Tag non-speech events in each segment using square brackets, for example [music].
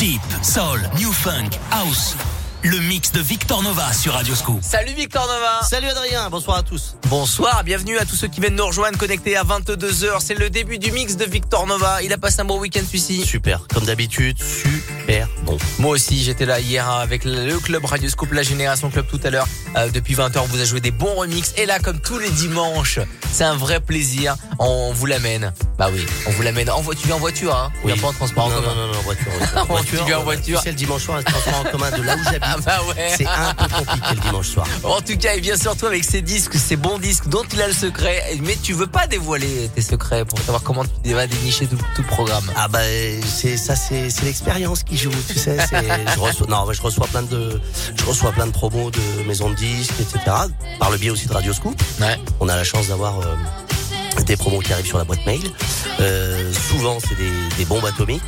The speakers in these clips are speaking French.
Deep, Soul, New Funk, House. Le mix de Victor Nova sur Radio Scoop. Salut Victor Nova. Salut Adrien, bonsoir à tous. Bonsoir, bienvenue à tous ceux qui viennent nous rejoindre connectés à 22h. C'est le début du mix de Victor Nova. Il a passé un bon week-end celui-ci. Super, comme d'habitude, super bon. Moi aussi, j'étais là hier avec le club Radio Scoop, la Génération Club tout à l'heure. Euh, depuis 20h, on vous a joué des bons remixes. Et là, comme tous les dimanches, c'est un vrai plaisir. On vous l'amène. Bah oui, on vous l'amène. En voiture, en voiture, hein? Oui. pas en transport non, en commun. Non, non, non, en [laughs] voiture. En voiture, en voiture. Tu sais, le dimanche soir, le transport en commun de là où j'habite. Ah bah ouais. C'est un peu compliqué le dimanche soir. [laughs] En tout cas, il vient sur toi avec ses disques, ses bons disques dont il a le secret. Mais tu veux pas dévoiler tes secrets pour savoir comment tu vas dénicher tout, tout le programme. Ah bah c'est ça c'est c'est l'expérience qui joue tu sais c'est je reçois non mais je reçois plein de je reçois plein de promos de maisons de disques etc par le biais aussi de Radio Scoop. Ouais. on a la chance d'avoir euh, des promos qui arrivent sur la boîte mail. Euh, souvent c'est des, des bombes atomiques.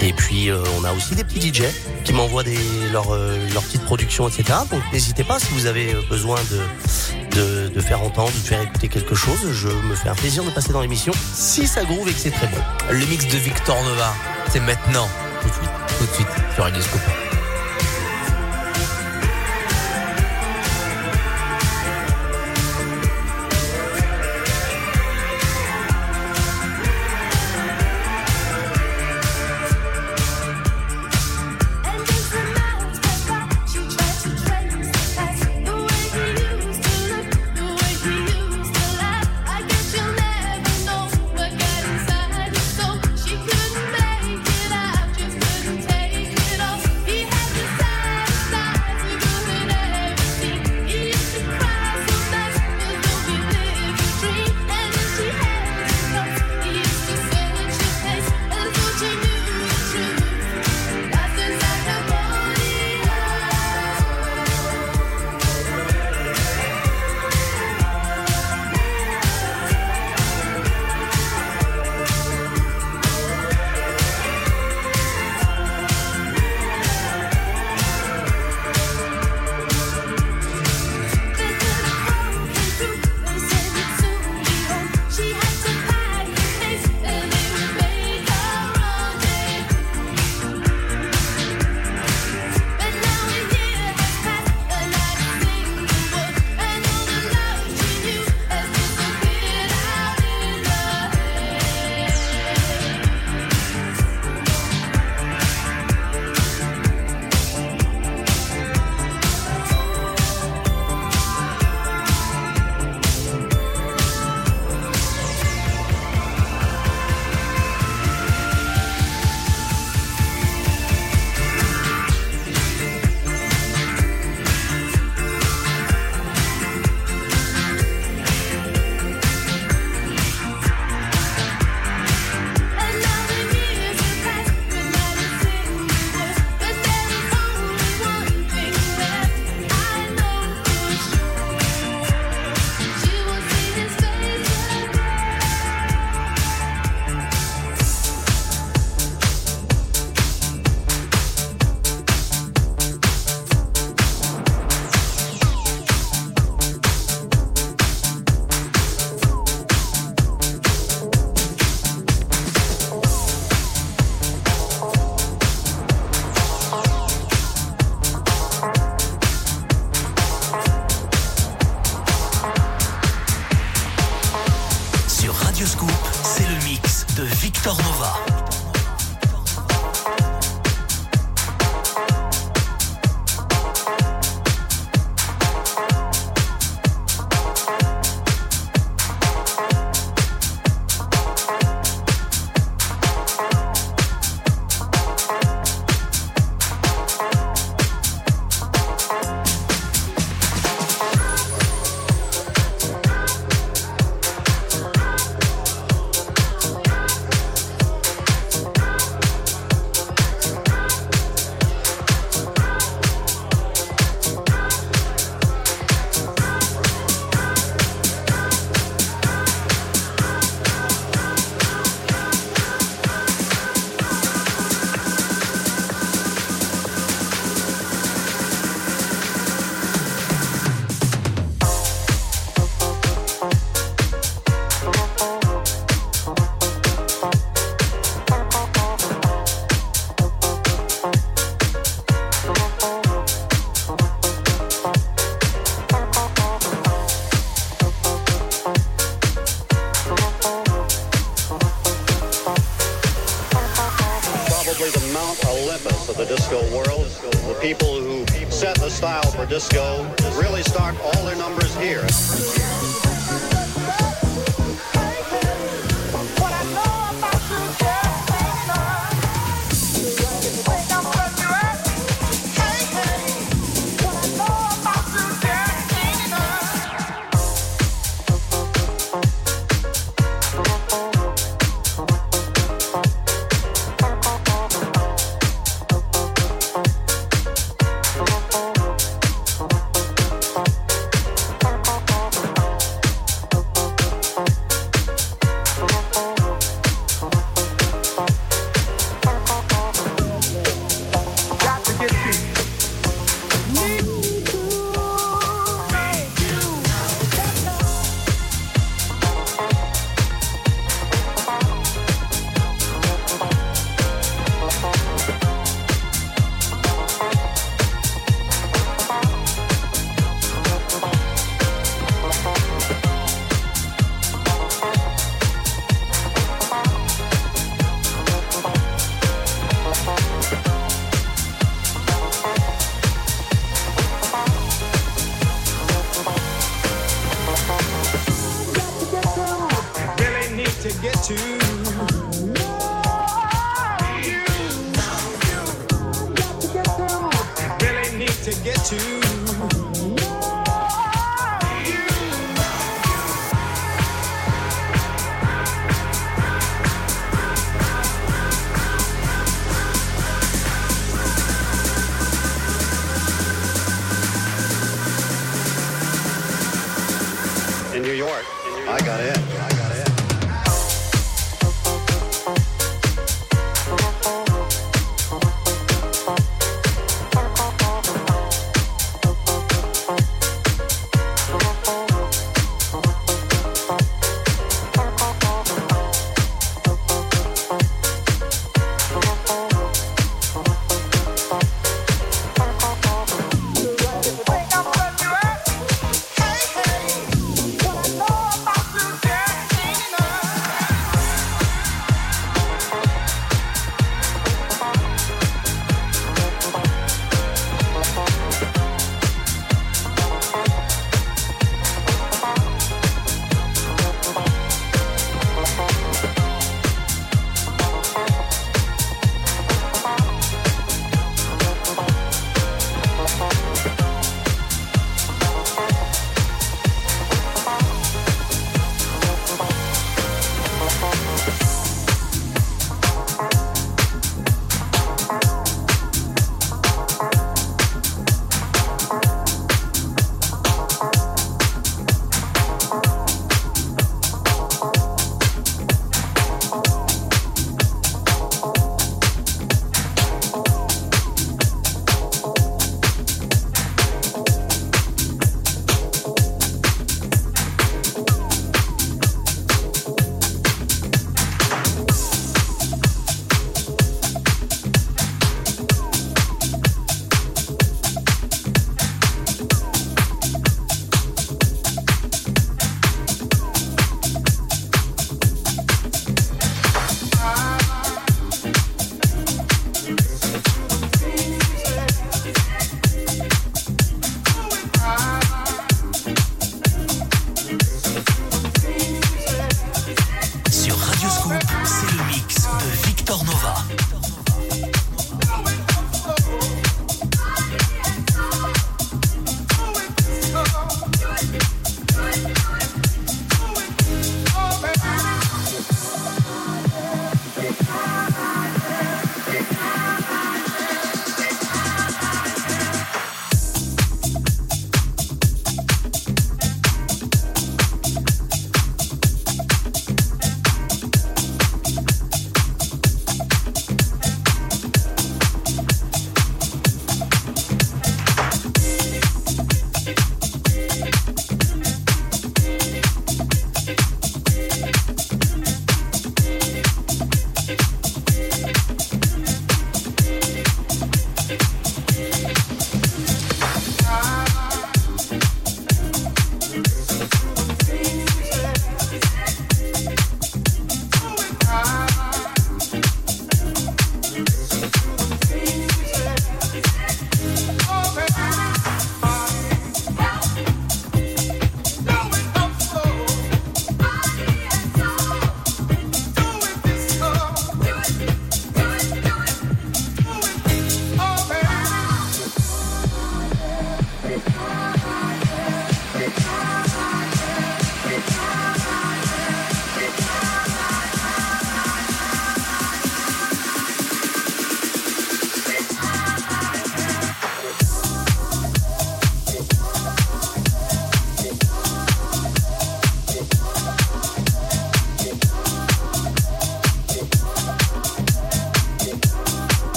Et puis euh, on a aussi des petits DJ qui m'envoient des leurs euh, leurs petites productions etc donc n'hésitez pas si vous avez besoin de, de de faire entendre de faire écouter quelque chose je me fais un plaisir de passer dans l'émission. Si ça groove et que c'est très bon. Le mix de Victor Nova, c'est maintenant, tout de suite, tout de suite sur Radio Scoop. I got it.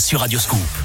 Sur Radioscoop.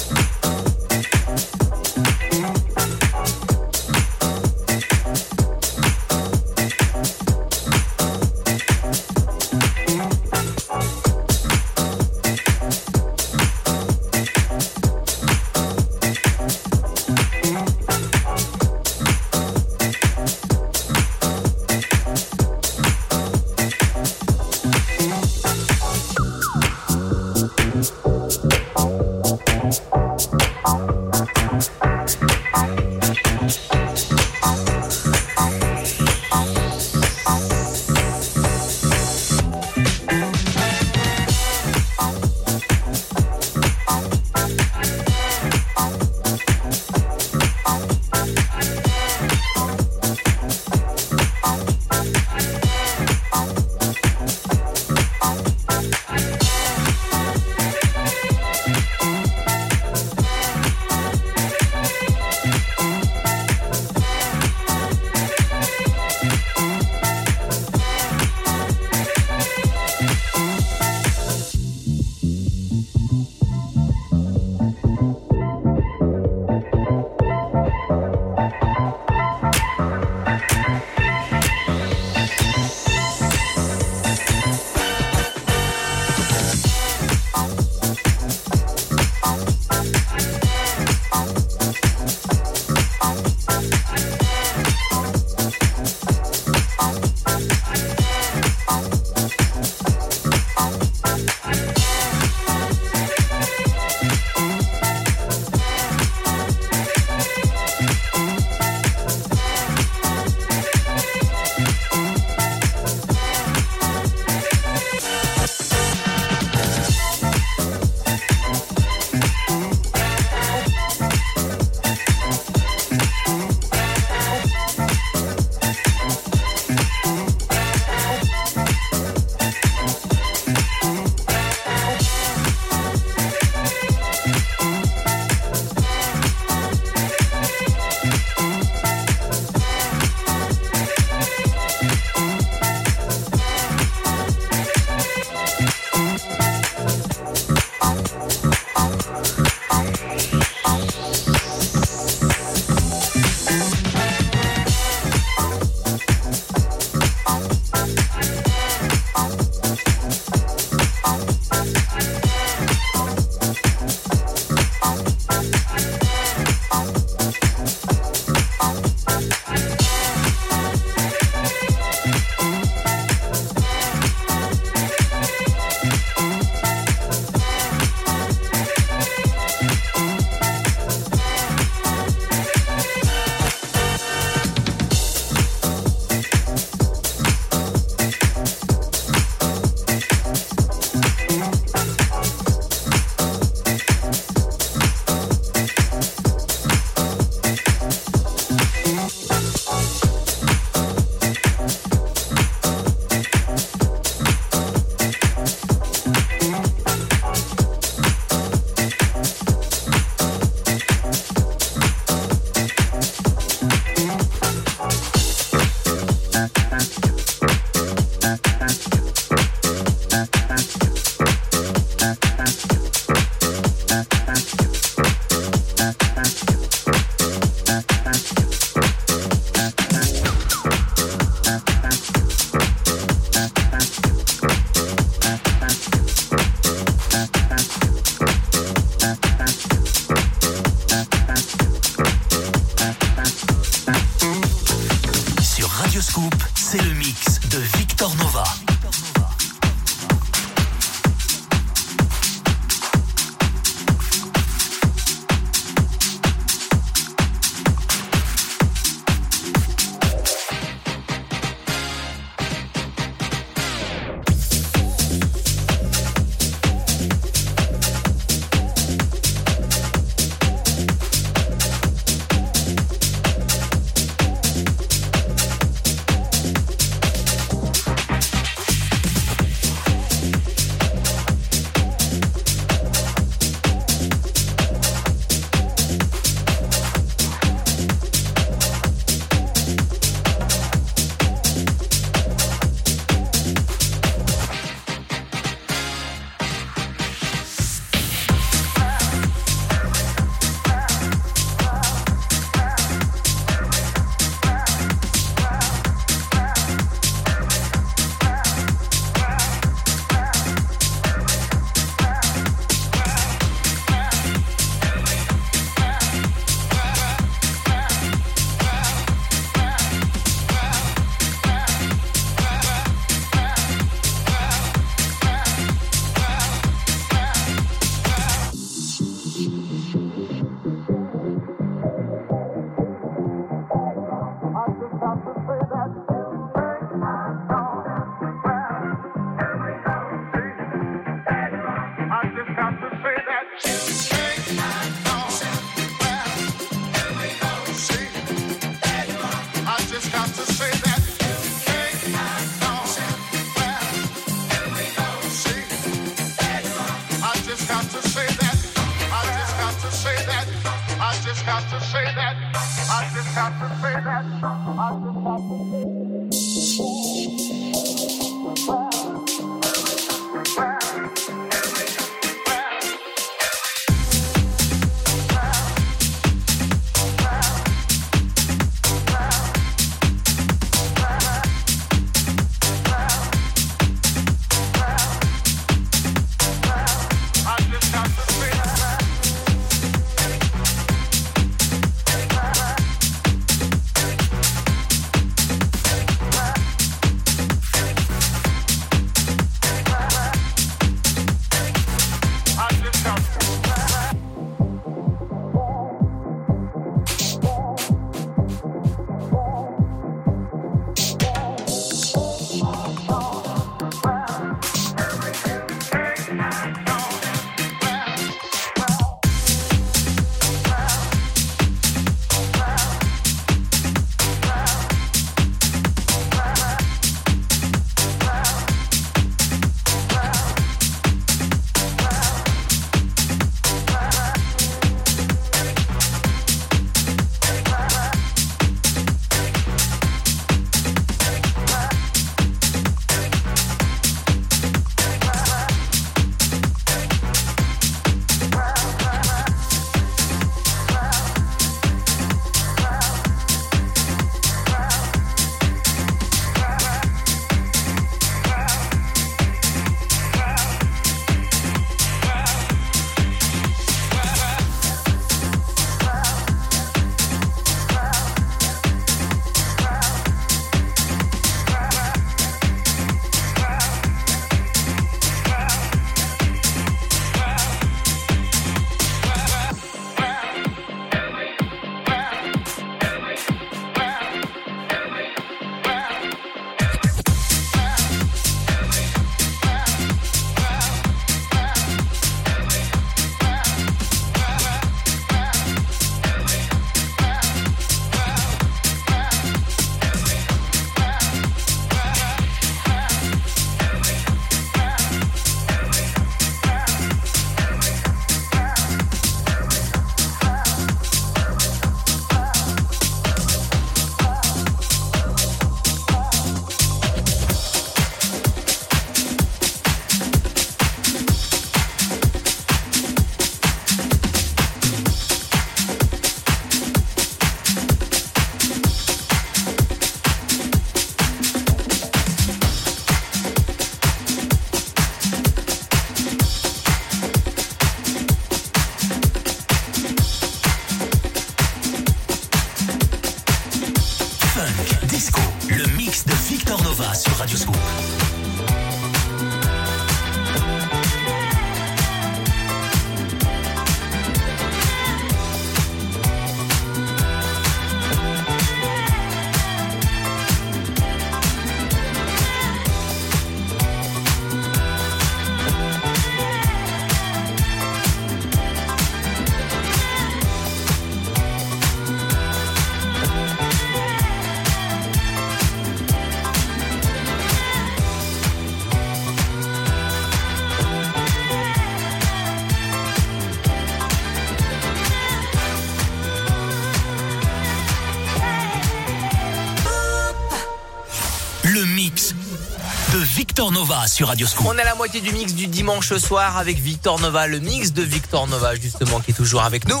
Nova sur Radio Scoop. On est à la moitié du mix du dimanche soir avec Victor Nova, le mix de Victor Nova justement qui est toujours avec nous.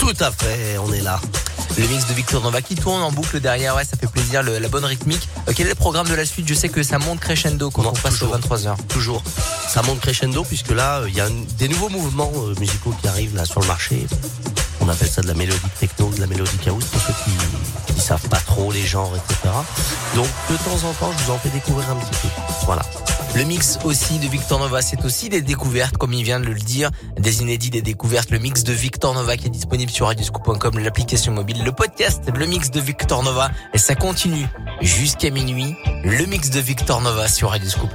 Tout à fait, on est là. Le mix de Victor Nova qui tourne en boucle derrière, ouais, ça fait plaisir, la bonne rythmique. Euh, quel est le programme de la suite? Je sais que ça monte crescendo quand on passe aux 23h. Toujours. Ça monte crescendo puisque là, euh, il y a des nouveaux mouvements euh, musicaux qui arrivent là sur le marché. On appelle ça de la mélodie techno, de la mélodie house pour ceux qui, qui savent pas trop les genres, etc. Donc de temps en temps, je vous en fais découvrir un petit peu. Voilà. Le mix aussi de Victor Nova, c'est aussi des découvertes, comme il vient de le dire, des inédits, des découvertes. Le mix de Victor Nova qui est disponible sur radioscoop.com, l'application mobile, le podcast, le mix de Victor Nova, et ça continue jusqu'à minuit. Le mix de Victor Nova sur Radioscoop.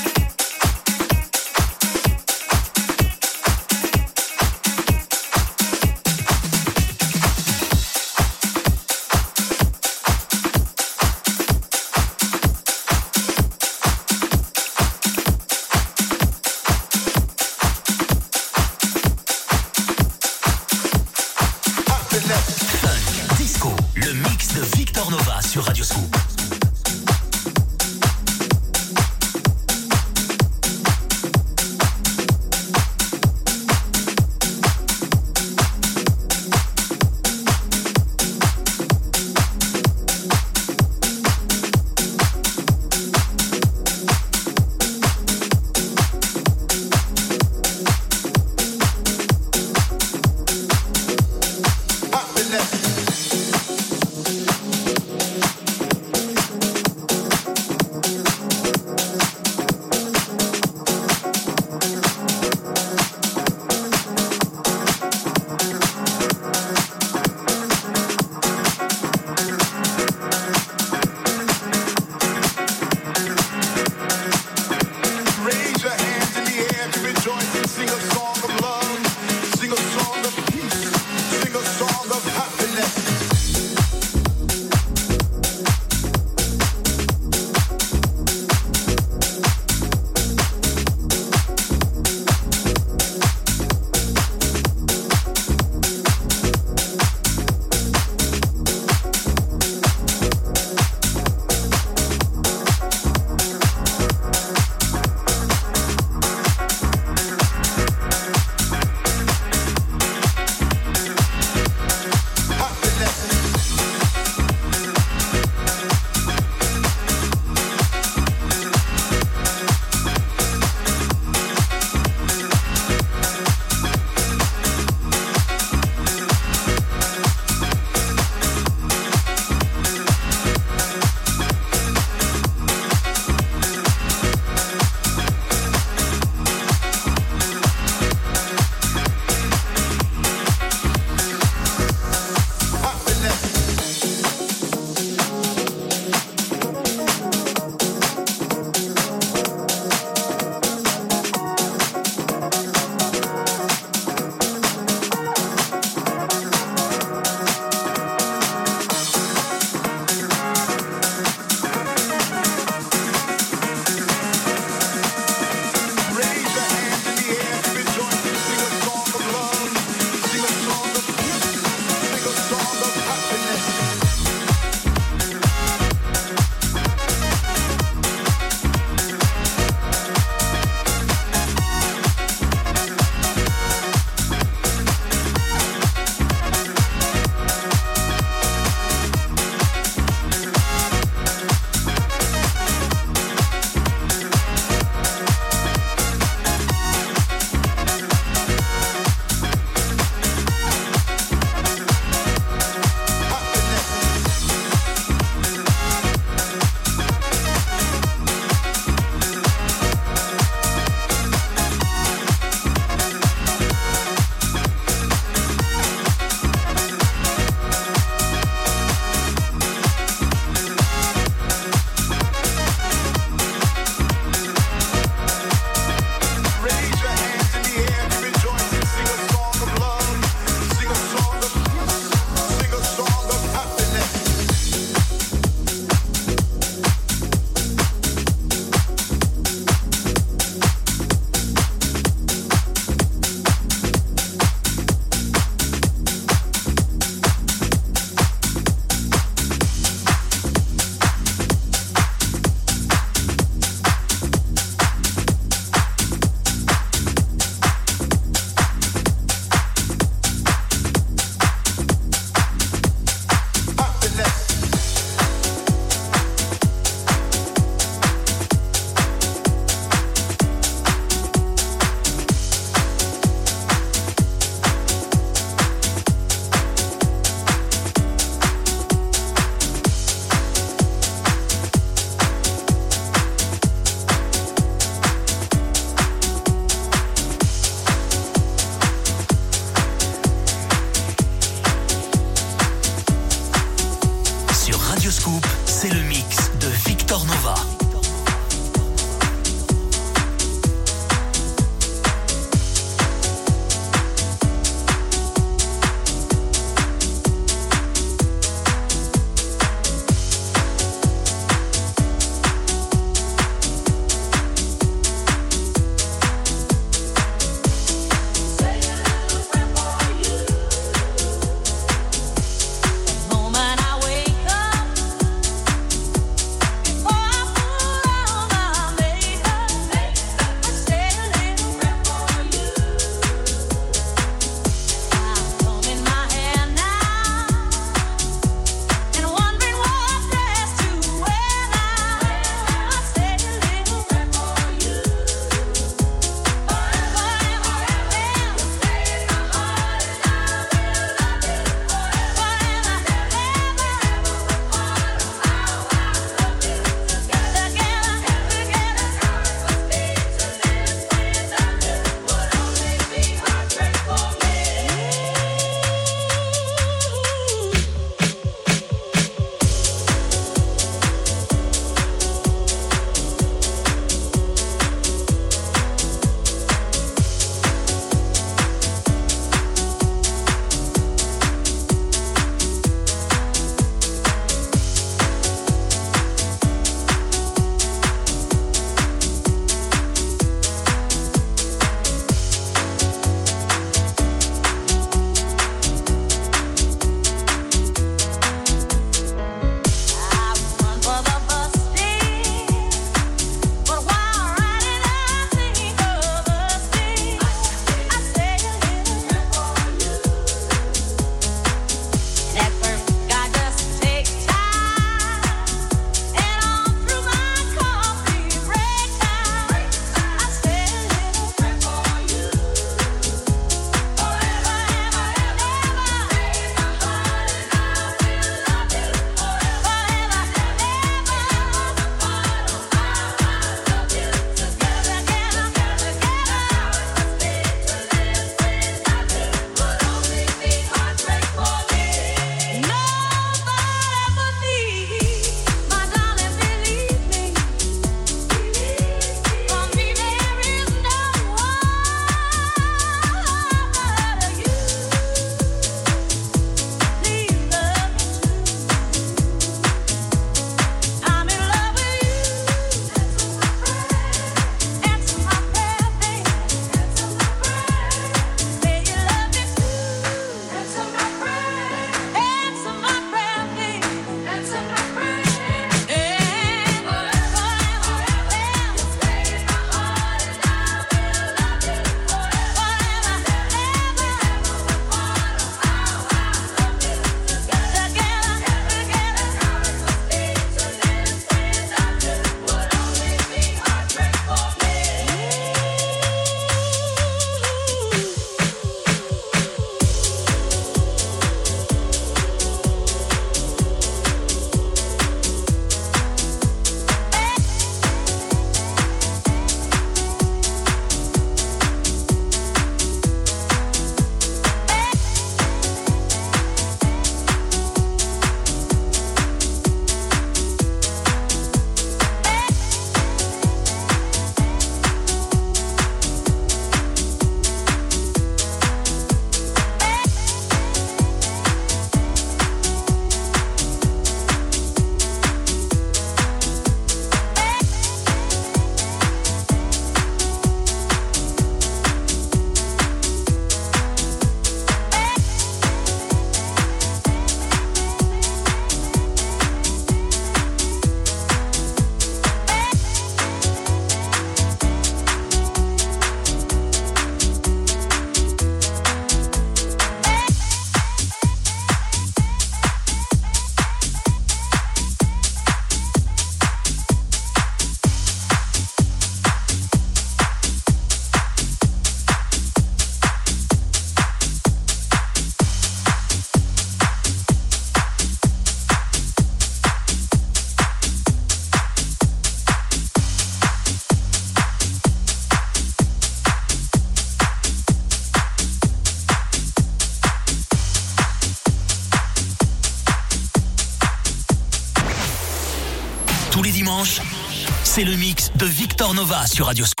Sur Radioscope.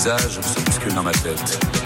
Visages se bousculent dans ma tête.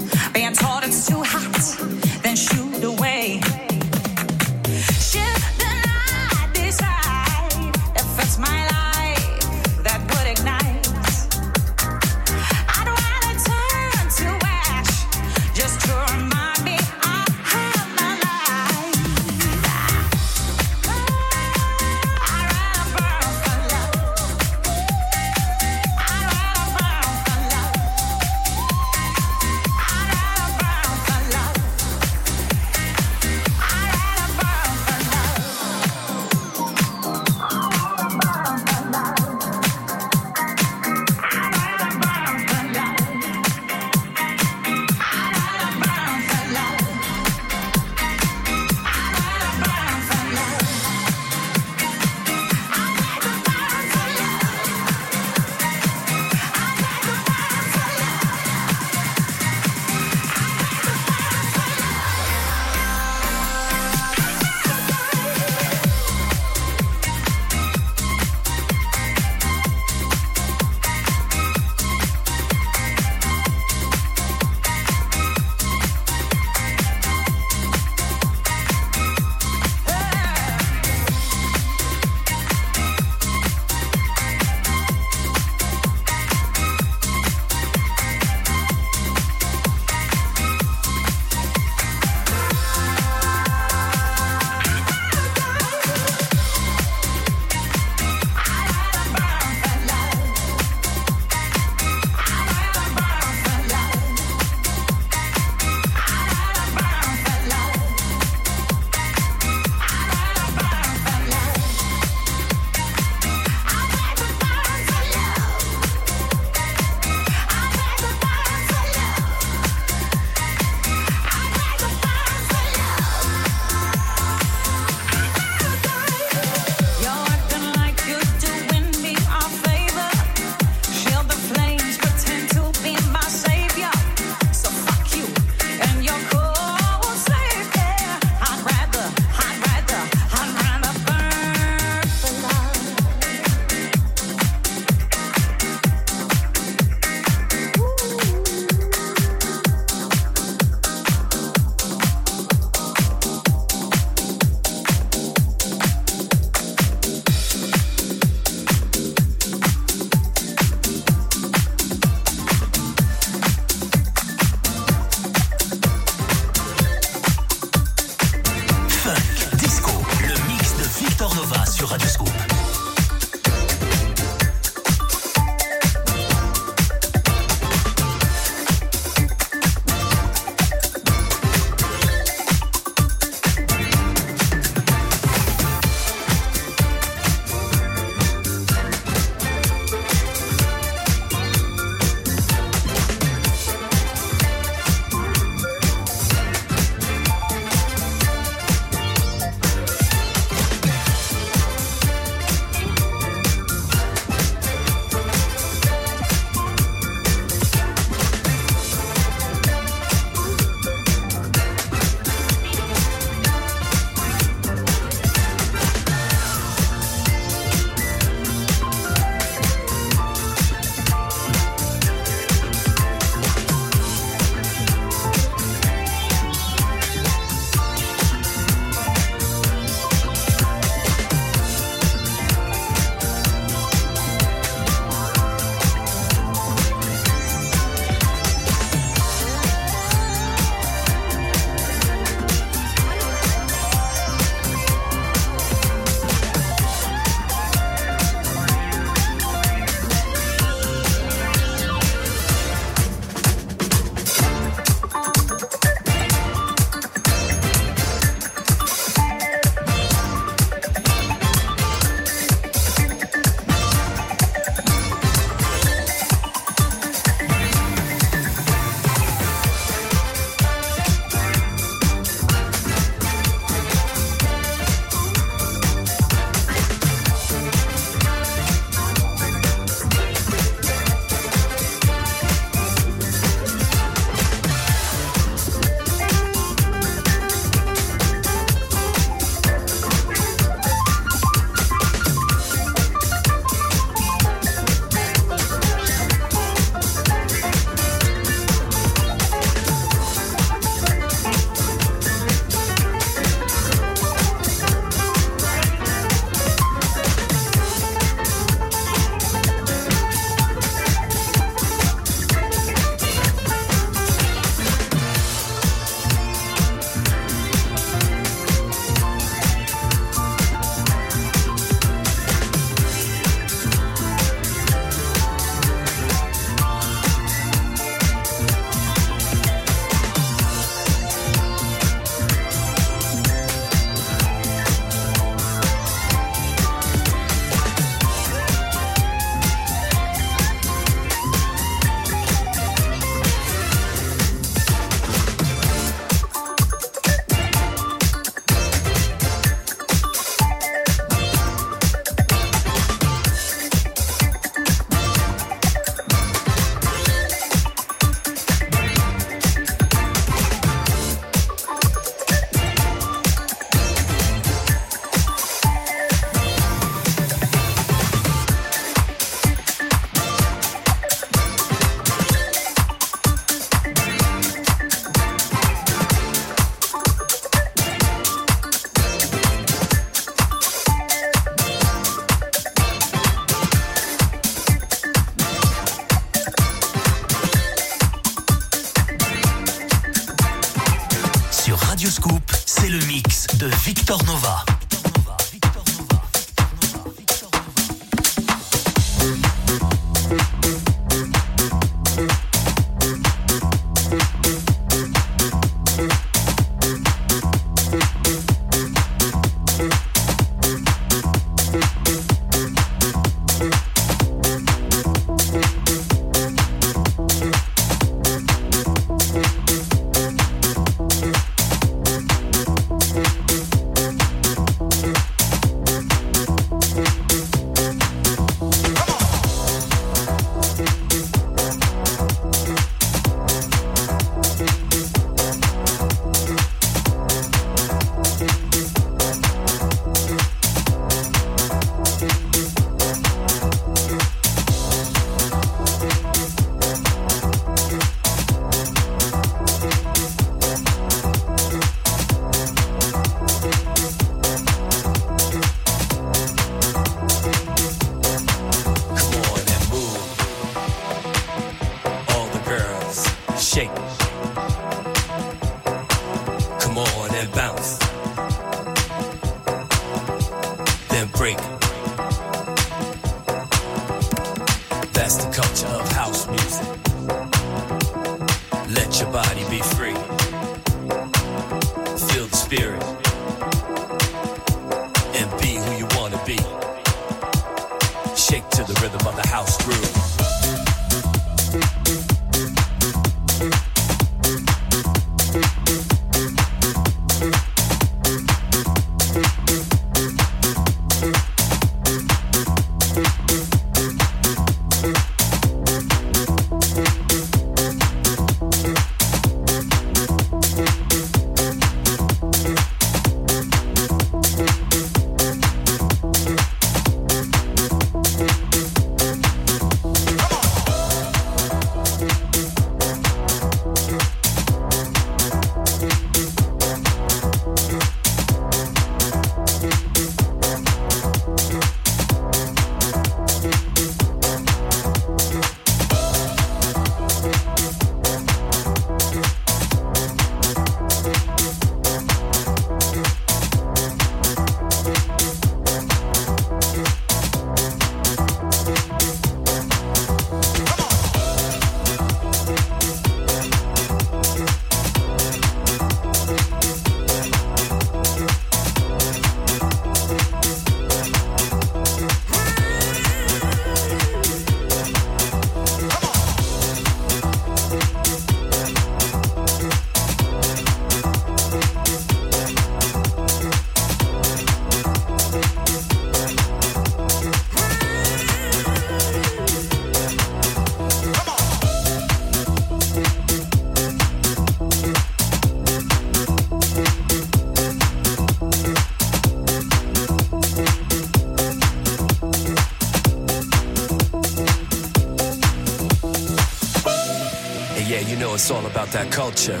About that culture.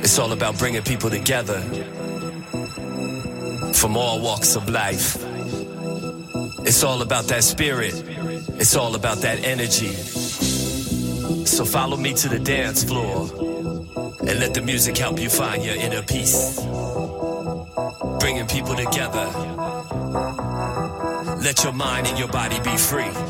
It's all about bringing people together from all walks of life. It's all about that spirit. It's all about that energy. So follow me to the dance floor and let the music help you find your inner peace. Bringing people together. Let your mind and your body be free.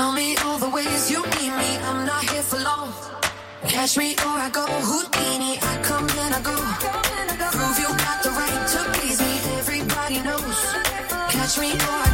Tell me all the ways you need me. I'm not here for long. Catch me or I go Houdini. I come and I go. Prove you got the right to please me. Everybody knows. Catch me or I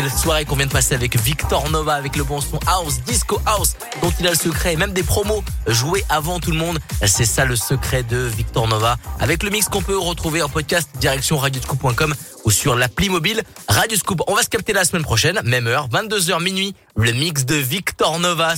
quelle soirée qu'on vient de passer avec Victor Nova, avec le bon son house, disco house, dont il a le secret, et même des promos joués avant tout le monde. C'est ça le secret de Victor Nova, avec le mix qu'on peut retrouver en podcast direction radioscoop.com ou sur l'appli mobile Radio Scoop. On va se capter la semaine prochaine, même heure, 22h minuit, le mix de Victor Nova.